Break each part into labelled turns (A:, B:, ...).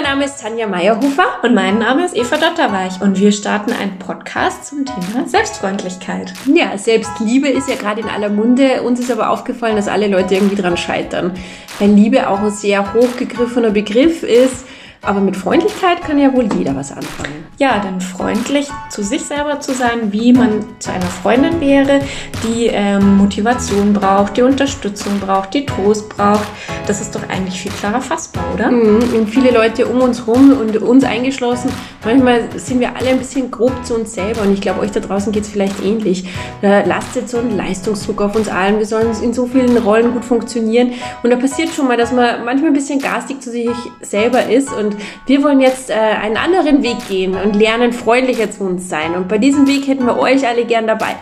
A: Mein Name ist Tanja Meyerhofer
B: und mein Name ist Eva Dotterweich und wir starten einen Podcast zum Thema Selbstfreundlichkeit.
A: Ja, Selbstliebe ist ja gerade in aller Munde. Uns ist aber aufgefallen, dass alle Leute irgendwie dran scheitern, weil Liebe auch ein sehr hochgegriffener Begriff ist. Aber mit Freundlichkeit kann ja wohl jeder was anfangen.
B: Ja, denn freundlich zu sich selber zu sein, wie man zu einer Freundin wäre, die ähm, Motivation braucht, die Unterstützung braucht, die Trost braucht, das ist doch eigentlich viel klarer fassbar, oder?
A: Mhm. Und viele Leute um uns herum und uns eingeschlossen, manchmal sind wir alle ein bisschen grob zu uns selber. Und ich glaube, euch da draußen geht es vielleicht ähnlich. Da lastet so ein Leistungsdruck auf uns allen. Wir sollen in so vielen Rollen gut funktionieren. Und da passiert schon mal, dass man manchmal ein bisschen garstig zu sich selber ist und und wir wollen jetzt äh, einen anderen Weg gehen und lernen, freundlicher zu uns sein. Und bei diesem Weg hätten wir euch alle gern dabei.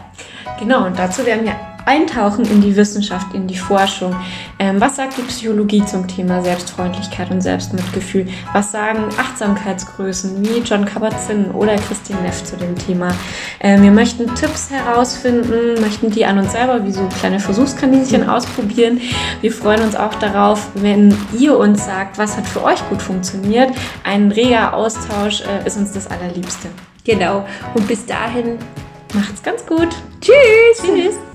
B: Genau, und dazu werden wir eintauchen in die Wissenschaft, in die Forschung. Ähm, was sagt die Psychologie zum Thema Selbstfreundlichkeit und Selbstmitgefühl? Was sagen Achtsamkeitsgrößen wie John Kabat-Zinn oder Christine Neff zu dem Thema? Ähm, wir möchten Tipps herausfinden, möchten die an uns selber wie so kleine Versuchskaninchen mhm. ausprobieren. Wir freuen uns auch darauf, wenn ihr uns sagt, was hat für euch gut funktioniert. Ein reger Austausch äh, ist uns das Allerliebste.
A: Genau. Und bis dahin
B: macht's ganz gut.
A: Tschüss.
B: Tschüss.